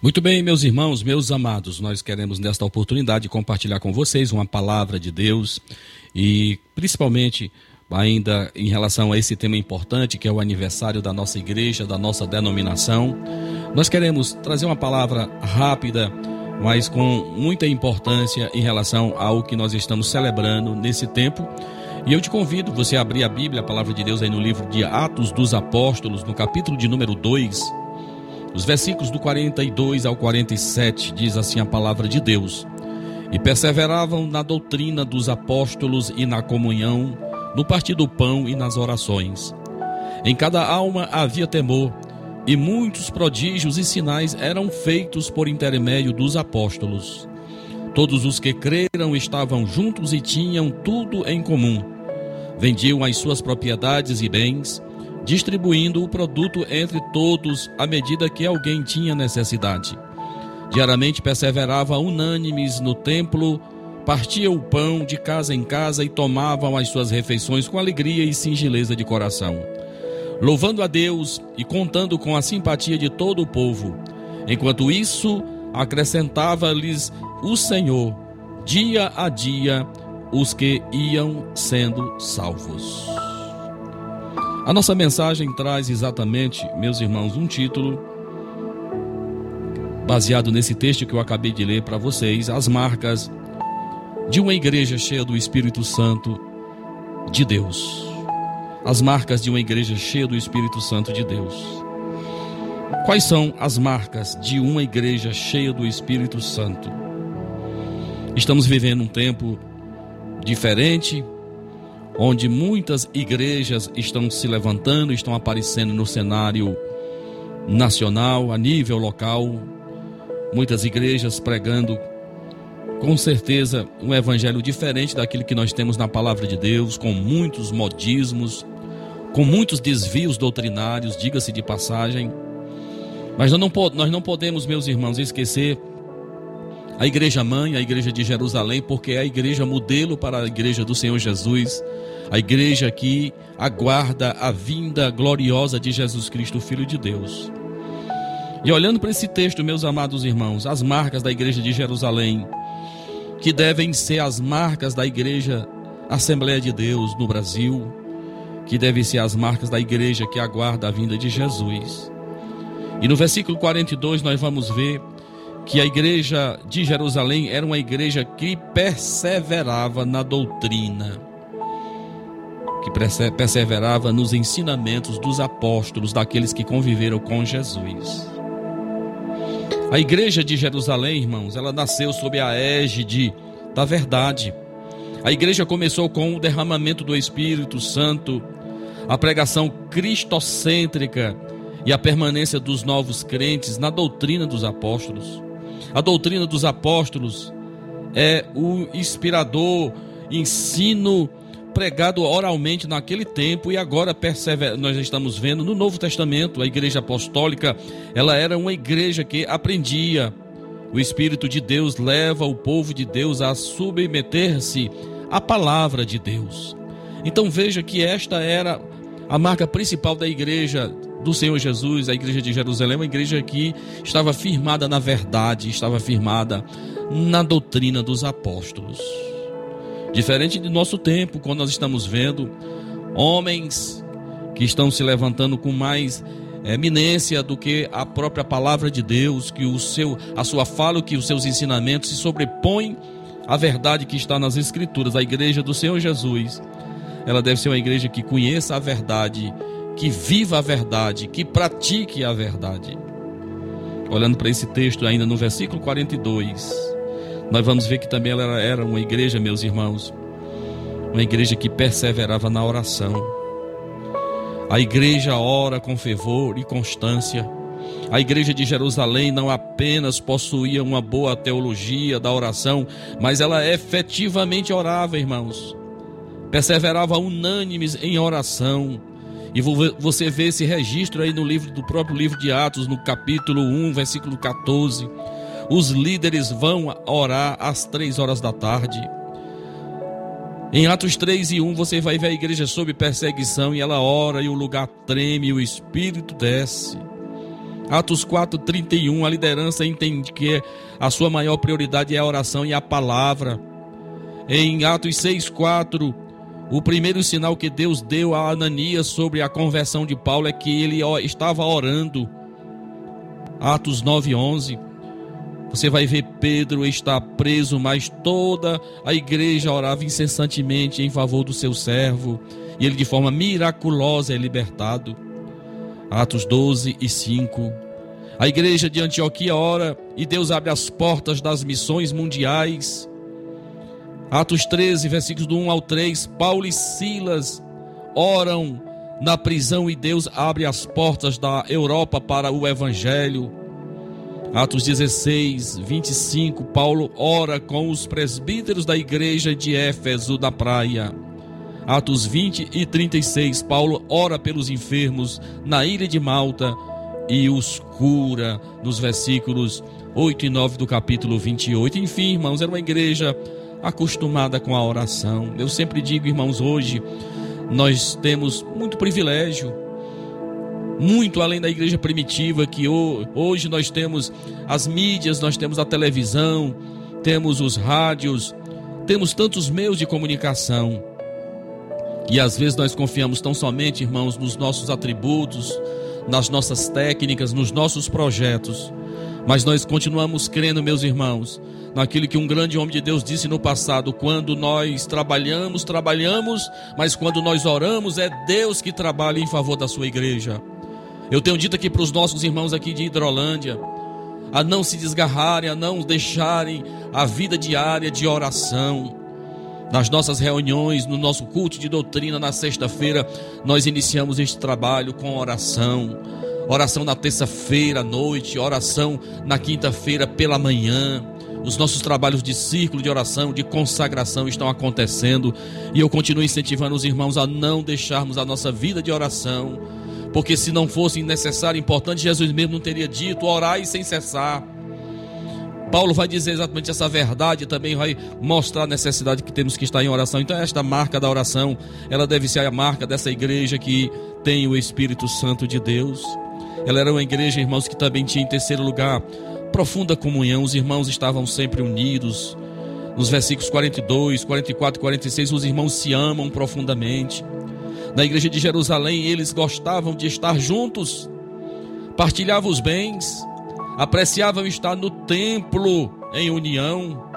Muito bem, meus irmãos, meus amados, nós queremos nesta oportunidade compartilhar com vocês uma palavra de Deus e principalmente ainda em relação a esse tema importante que é o aniversário da nossa igreja, da nossa denominação. Nós queremos trazer uma palavra rápida, mas com muita importância em relação ao que nós estamos celebrando nesse tempo. E eu te convido você a abrir a Bíblia, a palavra de Deus aí no livro de Atos dos Apóstolos, no capítulo de número 2, os versículos do 42 ao 47 diz assim a palavra de Deus: E perseveravam na doutrina dos apóstolos e na comunhão, no partir do pão e nas orações. Em cada alma havia temor, e muitos prodígios e sinais eram feitos por intermédio dos apóstolos. Todos os que creram estavam juntos e tinham tudo em comum. Vendiam as suas propriedades e bens, distribuindo o produto entre todos à medida que alguém tinha necessidade. Diariamente perseverava unânimes no templo, partiam o pão de casa em casa e tomavam as suas refeições com alegria e singeleza de coração, louvando a Deus e contando com a simpatia de todo o povo. Enquanto isso, acrescentava-lhes o Senhor, dia a dia, os que iam sendo salvos. A nossa mensagem traz exatamente, meus irmãos, um título baseado nesse texto que eu acabei de ler para vocês, as marcas de uma igreja cheia do Espírito Santo de Deus. As marcas de uma igreja cheia do Espírito Santo de Deus. Quais são as marcas de uma igreja cheia do Espírito Santo? Estamos vivendo um tempo diferente, onde muitas igrejas estão se levantando, estão aparecendo no cenário nacional, a nível local, muitas igrejas pregando com certeza um evangelho diferente daquilo que nós temos na palavra de Deus, com muitos modismos, com muitos desvios doutrinários, diga-se de passagem. Mas nós não, nós não podemos, meus irmãos, esquecer a igreja mãe, a igreja de Jerusalém, porque é a igreja modelo para a igreja do Senhor Jesus, a igreja que aguarda a vinda gloriosa de Jesus Cristo, Filho de Deus. E olhando para esse texto, meus amados irmãos, as marcas da igreja de Jerusalém, que devem ser as marcas da igreja Assembleia de Deus no Brasil, que devem ser as marcas da igreja que aguarda a vinda de Jesus. E no versículo 42 nós vamos ver que a igreja de Jerusalém era uma igreja que perseverava na doutrina, que perseverava nos ensinamentos dos apóstolos, daqueles que conviveram com Jesus. A igreja de Jerusalém, irmãos, ela nasceu sob a égide da verdade. A igreja começou com o derramamento do Espírito Santo, a pregação cristocêntrica e a permanência dos novos crentes na doutrina dos apóstolos. A doutrina dos apóstolos é o inspirador ensino pregado oralmente naquele tempo e agora nós estamos vendo no Novo Testamento, a igreja apostólica, ela era uma igreja que aprendia. O Espírito de Deus leva o povo de Deus a submeter-se à palavra de Deus. Então veja que esta era a marca principal da igreja do Senhor Jesus, a igreja de Jerusalém, uma igreja que estava firmada na verdade, estava firmada na doutrina dos apóstolos. Diferente de nosso tempo, quando nós estamos vendo homens que estão se levantando com mais eminência do que a própria palavra de Deus, que o seu, a sua fala, que os seus ensinamentos se sobrepõem à verdade que está nas escrituras. A igreja do Senhor Jesus, ela deve ser uma igreja que conheça a verdade, que viva a verdade, que pratique a verdade. Olhando para esse texto ainda no versículo 42, nós vamos ver que também ela era uma igreja, meus irmãos, uma igreja que perseverava na oração. A igreja ora com fervor e constância. A igreja de Jerusalém não apenas possuía uma boa teologia da oração, mas ela efetivamente orava, irmãos. Perseverava unânimes em oração. E você vê esse registro aí no livro do próprio livro de Atos, no capítulo 1, versículo 14. Os líderes vão orar às três horas da tarde. Em Atos 3 e 1 você vai ver a igreja sob perseguição e ela ora e o lugar treme e o espírito desce. Atos 4, 31, a liderança entende que a sua maior prioridade é a oração e a palavra. Em Atos 6, 4, o primeiro sinal que Deus deu a Ananias sobre a conversão de Paulo é que ele estava orando. Atos 9, 11. Você vai ver Pedro está preso, mas toda a igreja orava incessantemente em favor do seu servo, e ele de forma miraculosa é libertado. Atos 12 e 5. A igreja de Antioquia ora e Deus abre as portas das missões mundiais. Atos 13, versículos do 1 ao 3. Paulo e Silas oram na prisão e Deus abre as portas da Europa para o evangelho. Atos 16, 25, Paulo ora com os presbíteros da igreja de Éfeso da praia. Atos 20 e 36, Paulo ora pelos enfermos na ilha de Malta e os cura nos versículos 8 e 9 do capítulo 28. Enfim, irmãos, era uma igreja acostumada com a oração. Eu sempre digo, irmãos, hoje nós temos muito privilégio muito além da igreja primitiva, que hoje nós temos as mídias, nós temos a televisão, temos os rádios, temos tantos meios de comunicação. E às vezes nós confiamos tão somente, irmãos, nos nossos atributos, nas nossas técnicas, nos nossos projetos. Mas nós continuamos crendo, meus irmãos, naquilo que um grande homem de Deus disse no passado: quando nós trabalhamos, trabalhamos, mas quando nós oramos, é Deus que trabalha em favor da sua igreja. Eu tenho dito aqui para os nossos irmãos aqui de Hidrolândia, a não se desgarrarem, a não deixarem a vida diária de oração. Nas nossas reuniões, no nosso culto de doutrina na sexta-feira, nós iniciamos este trabalho com oração. Oração na terça-feira à noite, oração na quinta-feira pela manhã. Os nossos trabalhos de círculo de oração, de consagração estão acontecendo e eu continuo incentivando os irmãos a não deixarmos a nossa vida de oração porque se não fosse necessário, importante, Jesus mesmo não teria dito: orai sem cessar. Paulo vai dizer exatamente essa verdade, também vai mostrar a necessidade que temos que estar em oração. Então, esta marca da oração, ela deve ser a marca dessa igreja que tem o Espírito Santo de Deus. Ela era uma igreja, irmãos, que também tinha em terceiro lugar profunda comunhão. Os irmãos estavam sempre unidos. Nos versículos 42, 44 e 46, os irmãos se amam profundamente. Na igreja de Jerusalém, eles gostavam de estar juntos, partilhavam os bens, apreciavam estar no templo em união.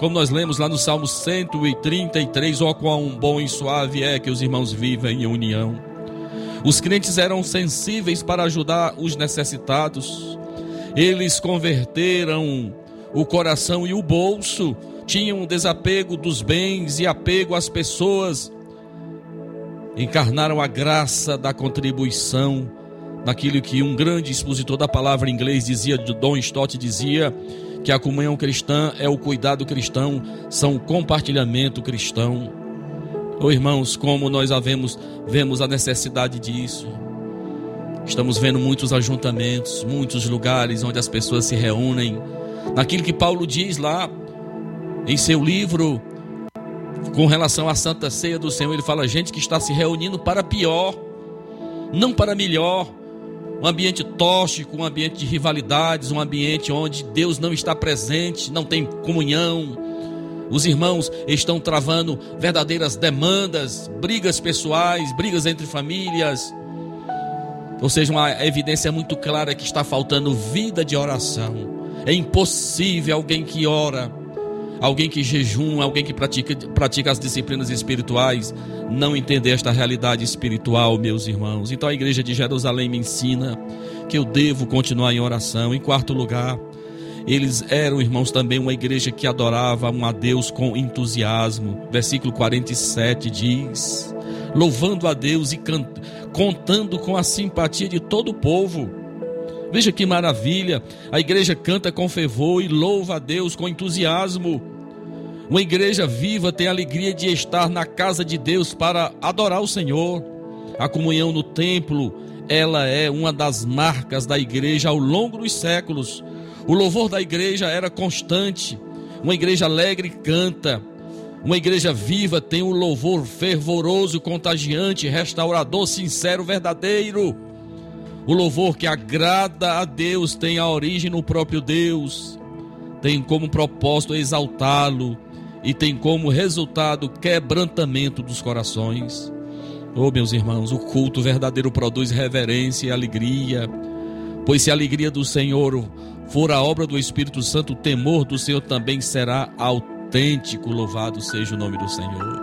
Como nós lemos lá no Salmo 133, ó quão bom e suave é que os irmãos vivem em união. Os crentes eram sensíveis para ajudar os necessitados. Eles converteram o coração e o bolso, tinham desapego dos bens e apego às pessoas encarnaram a graça da contribuição naquilo que um grande expositor da palavra em inglês dizia, Don Stott dizia, que a comunhão cristã é o cuidado cristão, são o compartilhamento cristão. Oh, irmãos, como nós havemos, vemos a necessidade disso. Estamos vendo muitos ajuntamentos, muitos lugares onde as pessoas se reúnem. Naquilo que Paulo diz lá em seu livro, com relação à Santa Ceia do Senhor, ele fala: gente que está se reunindo para pior, não para melhor. Um ambiente tóxico, um ambiente de rivalidades, um ambiente onde Deus não está presente, não tem comunhão. Os irmãos estão travando verdadeiras demandas, brigas pessoais, brigas entre famílias. Ou seja, uma evidência muito clara que está faltando vida de oração. É impossível alguém que ora alguém que jejum, alguém que pratica, pratica as disciplinas espirituais, não entender esta realidade espiritual, meus irmãos. Então a igreja de Jerusalém me ensina que eu devo continuar em oração. Em quarto lugar, eles eram, irmãos, também uma igreja que adorava um a Deus com entusiasmo. Versículo 47 diz: louvando a Deus e contando com a simpatia de todo o povo. Veja que maravilha! A igreja canta com fervor e louva a Deus com entusiasmo. Uma igreja viva tem a alegria de estar na casa de Deus para adorar o Senhor. A comunhão no templo, ela é uma das marcas da igreja ao longo dos séculos. O louvor da igreja era constante. Uma igreja alegre canta. Uma igreja viva tem um louvor fervoroso, contagiante, restaurador, sincero, verdadeiro. O louvor que agrada a Deus tem a origem no próprio Deus, tem como propósito exaltá-lo e tem como resultado quebrantamento dos corações. Oh, meus irmãos, o culto verdadeiro produz reverência e alegria, pois se a alegria do Senhor for a obra do Espírito Santo, o temor do Senhor também será autêntico. Louvado seja o nome do Senhor.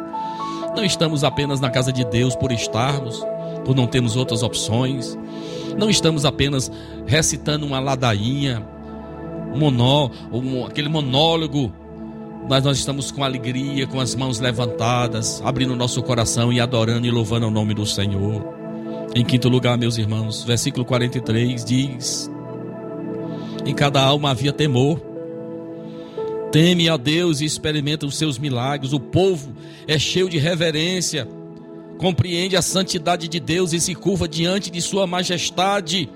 Não estamos apenas na casa de Deus por estarmos, por não termos outras opções. Não estamos apenas recitando uma ladainha, um monó, um, aquele monólogo, mas nós estamos com alegria, com as mãos levantadas, abrindo nosso coração e adorando e louvando o nome do Senhor. Em quinto lugar, meus irmãos, versículo 43 diz: Em cada alma havia temor. Teme a Deus e experimenta os seus milagres. O povo é cheio de reverência compreende a santidade de Deus e se curva diante de Sua majestade.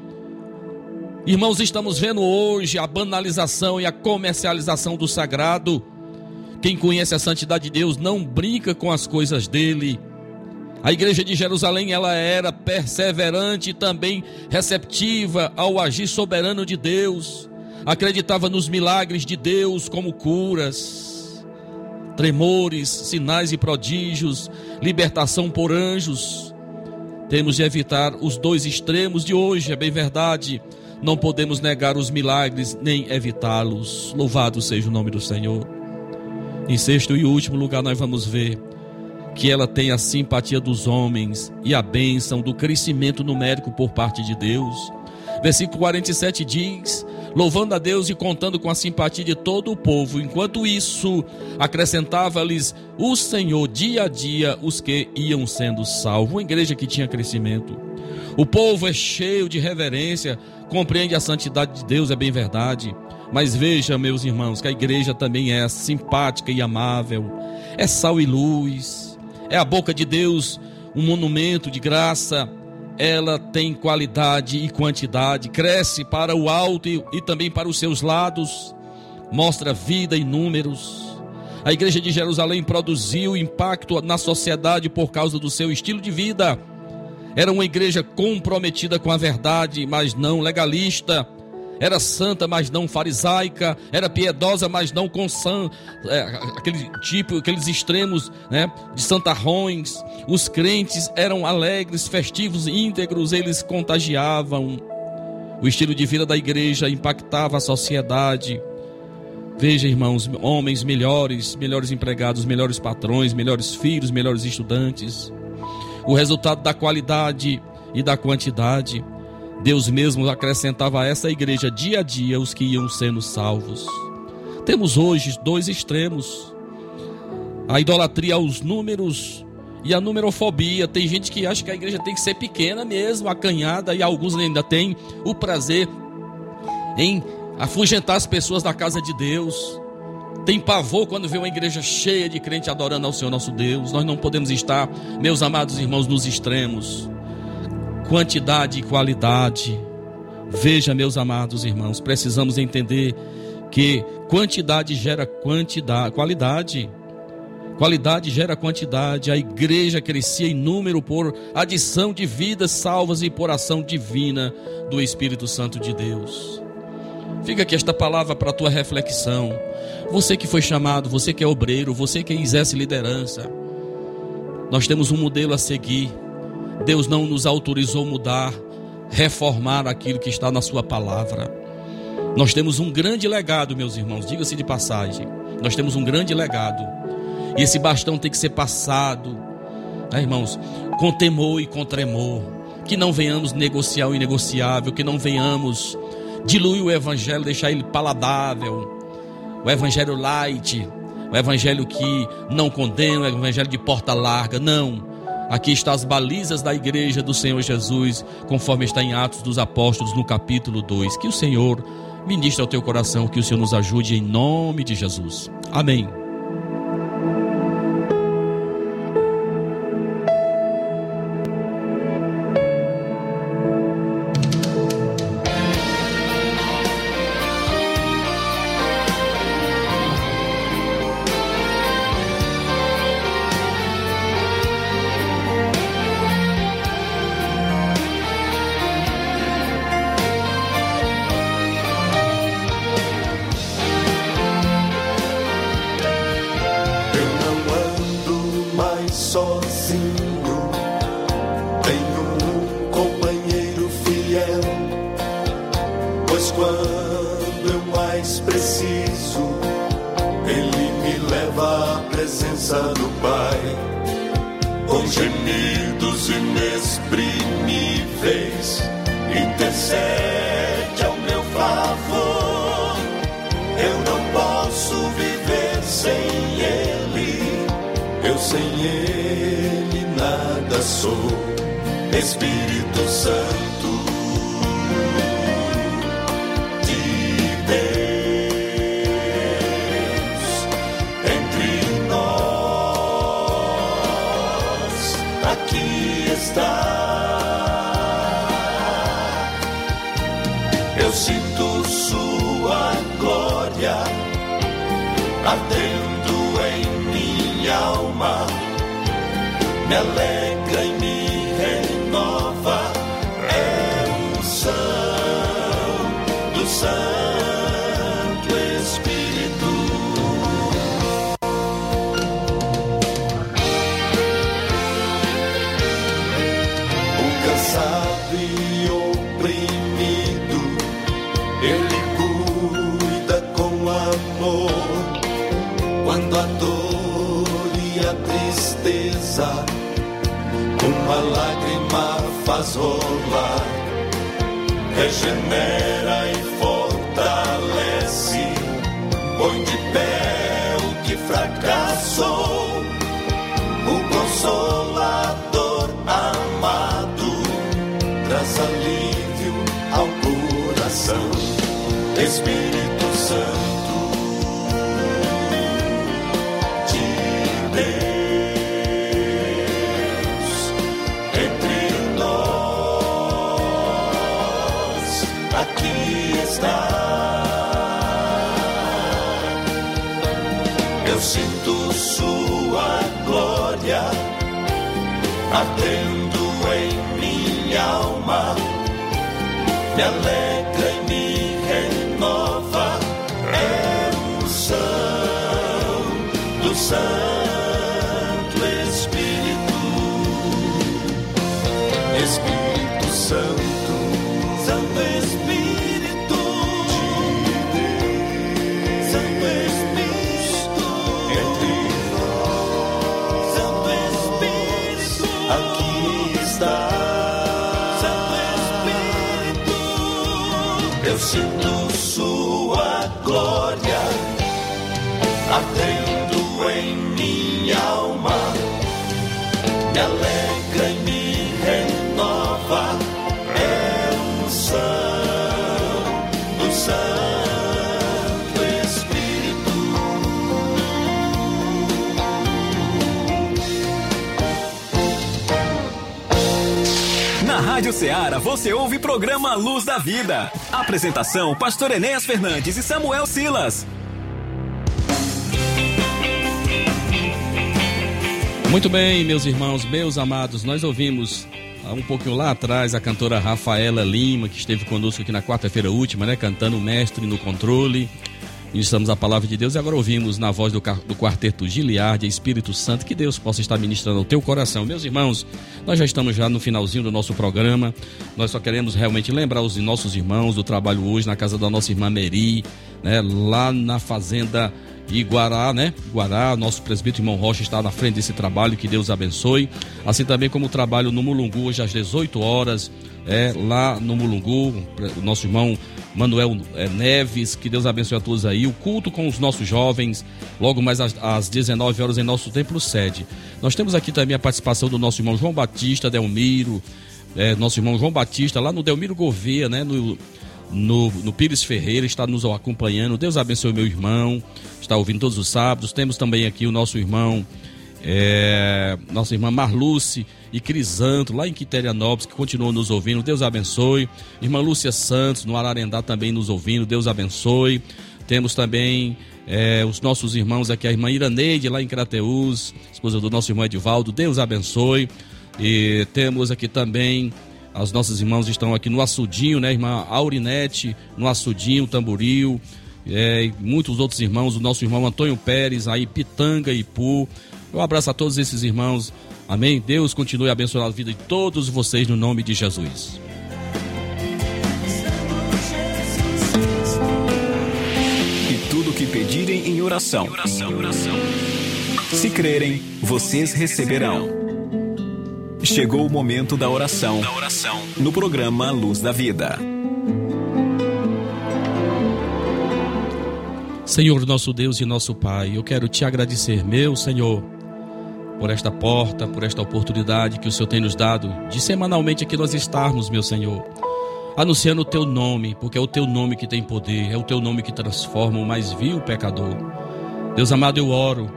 Irmãos, estamos vendo hoje a banalização e a comercialização do sagrado. Quem conhece a santidade de Deus não brinca com as coisas dele. A igreja de Jerusalém ela era perseverante e também receptiva ao agir soberano de Deus. Acreditava nos milagres de Deus como curas tremores, sinais e prodígios, libertação por anjos. Temos de evitar os dois extremos de hoje, é bem verdade. Não podemos negar os milagres nem evitá-los. Louvado seja o nome do Senhor. Em sexto e último lugar, nós vamos ver que ela tem a simpatia dos homens e a bênção do crescimento numérico por parte de Deus. Versículo 47 diz: louvando a Deus e contando com a simpatia de todo o povo. Enquanto isso, acrescentava-lhes o Senhor dia a dia os que iam sendo salvos. Uma igreja que tinha crescimento. O povo é cheio de reverência, compreende a santidade de Deus, é bem verdade. Mas veja, meus irmãos, que a igreja também é simpática e amável, é sal e luz, é a boca de Deus, um monumento de graça, ela tem qualidade e quantidade, cresce para o alto e, e, também para os seus lados, mostra vida e números. A igreja de Jerusalém produziu impacto na sociedade por causa do seu estilo de vida. Era uma igreja comprometida com a verdade, mas não legalista era santa, mas não farisaica, era piedosa, mas não com san, é, aquele tipo, aqueles extremos, né, de santarrões. Os crentes eram alegres, festivos, íntegros, eles contagiavam. O estilo de vida da igreja impactava a sociedade. Veja, irmãos, homens melhores, melhores empregados, melhores patrões, melhores filhos, melhores estudantes. O resultado da qualidade e da quantidade. Deus mesmo acrescentava a essa igreja dia a dia os que iam sendo salvos. Temos hoje dois extremos: a idolatria aos números E a numerofobia, tem gente que acha que a igreja tem que ser pequena mesmo, acanhada, e alguns ainda têm o prazer em afugentar as pessoas da casa de Deus. Tem pavor quando vê uma igreja cheia de crente adorando ao Senhor nosso Deus. Nós não podemos estar, meus amados irmãos, nos extremos. Quantidade e qualidade. Veja, meus amados irmãos, precisamos entender que quantidade gera quantidade, qualidade. Qualidade gera quantidade. A igreja crescia em número por adição de vidas salvas e por ação divina do Espírito Santo de Deus. Fica aqui esta palavra para a tua reflexão. Você que foi chamado, você que é obreiro, você que exerce liderança. Nós temos um modelo a seguir. Deus não nos autorizou mudar, reformar aquilo que está na sua palavra. Nós temos um grande legado, meus irmãos, diga-se de passagem. Nós temos um grande legado. E esse bastão tem que ser passado, né, irmãos, com temor e com tremor. Que não venhamos negociar o inegociável, que não venhamos diluir o evangelho, deixar ele paladável. O evangelho light, o evangelho que não condena, o evangelho de porta larga. Não. Aqui estão as balizas da igreja do Senhor Jesus, conforme está em Atos dos Apóstolos, no capítulo 2. Que o Senhor ministre ao teu coração, que o Senhor nos ajude em nome de Jesus. Amém. Ardendo em minha alma, me alegra tristeza, uma lágrima faz rolar, regenera e fortalece, põe de pé o que fracassou. O consolador ardendo em minha alma, me alegra e me renova. É unção do Santo Espírito, Espírito Santo, Santo Ceará você ouve programa Luz da Vida. Apresentação: Pastor Enéas Fernandes e Samuel Silas. Muito bem, meus irmãos, meus amados, nós ouvimos há um pouquinho lá atrás a cantora Rafaela Lima, que esteve conosco aqui na quarta-feira última, né, cantando Mestre no Controle. Ministramos a palavra de Deus e agora ouvimos na voz do, do quarteto Giliardia, Espírito Santo, que Deus possa estar ministrando ao teu coração. Meus irmãos, nós já estamos já no finalzinho do nosso programa. Nós só queremos realmente lembrar os nossos irmãos do trabalho hoje na casa da nossa irmã Meri, né, lá na fazenda Iguará, né? Iguará, nosso presbítero irmão Rocha está na frente desse trabalho, que Deus abençoe. Assim também como o trabalho no Mulungu, hoje às 18 horas, é, lá no Mulungu, o nosso irmão Manuel é, Neves, que Deus abençoe a todos aí. O culto com os nossos jovens, logo mais às, às 19 horas em nosso templo sede. Nós temos aqui também a participação do nosso irmão João Batista, Delmiro, é, nosso irmão João Batista, lá no Delmiro Gouveia, né? No, no, no Pires Ferreira, está nos acompanhando. Deus abençoe meu irmão, está ouvindo todos os sábados. Temos também aqui o nosso irmão, é, nossa irmã Marluce e Crisanto, lá em Quiterianópolis, que continuam nos ouvindo. Deus abençoe. Irmã Lúcia Santos, no Ararendá, também nos ouvindo. Deus abençoe. Temos também é, os nossos irmãos aqui, a irmã Iraneide, lá em Crateús, esposa do nosso irmão Edivaldo. Deus abençoe. E temos aqui também as nossas irmãs estão aqui no Açudinho, né? Irmã Aurinete, no Açudinho, Tamboril. É, muitos outros irmãos, o nosso irmão Antônio Pérez, aí Pitanga e Pu. Um abraço a todos esses irmãos. Amém? Deus continue abençoando a vida de todos vocês no nome de Jesus. E tudo que pedirem em oração. Se crerem, vocês receberão. Chegou o momento da oração. No programa Luz da Vida. Senhor, nosso Deus e nosso Pai, eu quero te agradecer, meu Senhor, por esta porta, por esta oportunidade que o Senhor tem nos dado de semanalmente aqui nós estarmos, meu Senhor, anunciando o teu nome, porque é o teu nome que tem poder, é o teu nome que transforma o mais vil pecador. Deus amado, eu oro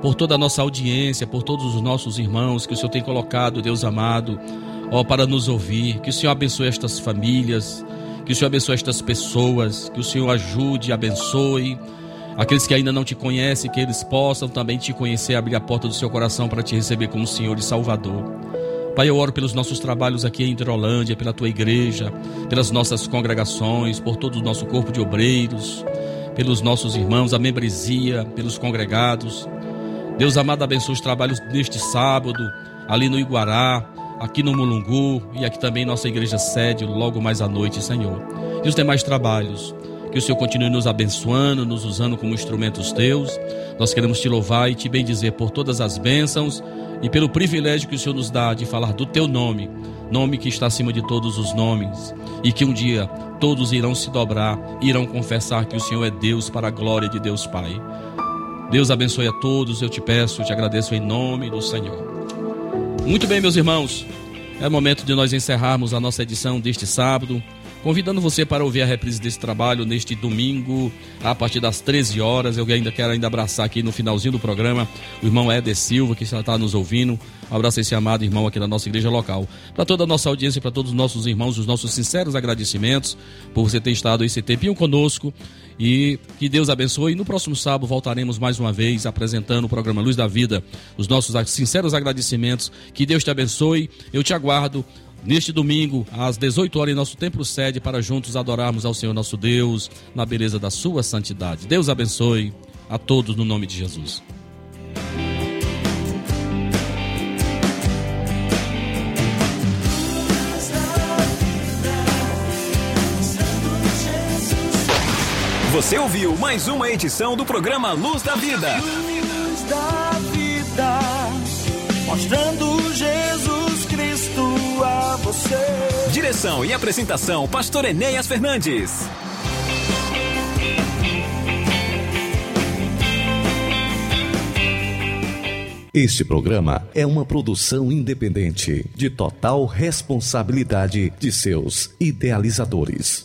por toda a nossa audiência, por todos os nossos irmãos que o Senhor tem colocado, Deus amado, ó, para nos ouvir. Que o Senhor abençoe estas famílias, que o Senhor abençoe estas pessoas, que o Senhor ajude, abençoe. Aqueles que ainda não te conhecem, que eles possam também te conhecer, abrir a porta do seu coração para te receber como Senhor e Salvador. Pai, eu oro pelos nossos trabalhos aqui em Hidrolândia, pela tua igreja, pelas nossas congregações, por todo o nosso corpo de obreiros, pelos nossos irmãos, a membresia, pelos congregados. Deus amado, abençoe os trabalhos neste sábado, ali no Iguará, aqui no Mulungu e aqui também nossa igreja sede, logo mais à noite, Senhor. E os demais trabalhos. Que o Senhor continue nos abençoando, nos usando como instrumentos teus. Nós queremos te louvar e te bendizer por todas as bênçãos e pelo privilégio que o Senhor nos dá de falar do teu nome, nome que está acima de todos os nomes, e que um dia todos irão se dobrar, irão confessar que o Senhor é Deus para a glória de Deus Pai. Deus abençoe a todos, eu te peço, eu te agradeço em nome do Senhor. Muito bem, meus irmãos, é momento de nós encerrarmos a nossa edição deste sábado, convidando você para ouvir a reprise desse trabalho neste domingo, a partir das 13 horas. Eu ainda quero ainda abraçar aqui no finalzinho do programa o irmão Éder Silva, que está nos ouvindo. Um abraço a esse amado irmão aqui da nossa igreja local. Para toda a nossa audiência, para todos os nossos irmãos, os nossos sinceros agradecimentos por você ter estado esse tempinho conosco. E que Deus abençoe. E no próximo sábado voltaremos mais uma vez apresentando o programa Luz da Vida. Os nossos sinceros agradecimentos. Que Deus te abençoe. Eu te aguardo neste domingo, às 18 horas, em nosso templo sede, para juntos adorarmos ao Senhor nosso Deus, na beleza da sua santidade. Deus abençoe a todos no nome de Jesus. Você ouviu mais uma edição do programa Luz da Vida. Luz da vida, mostrando Jesus Cristo a você. Direção e apresentação, Pastor Enéas Fernandes. Este programa é uma produção independente de total responsabilidade de seus idealizadores.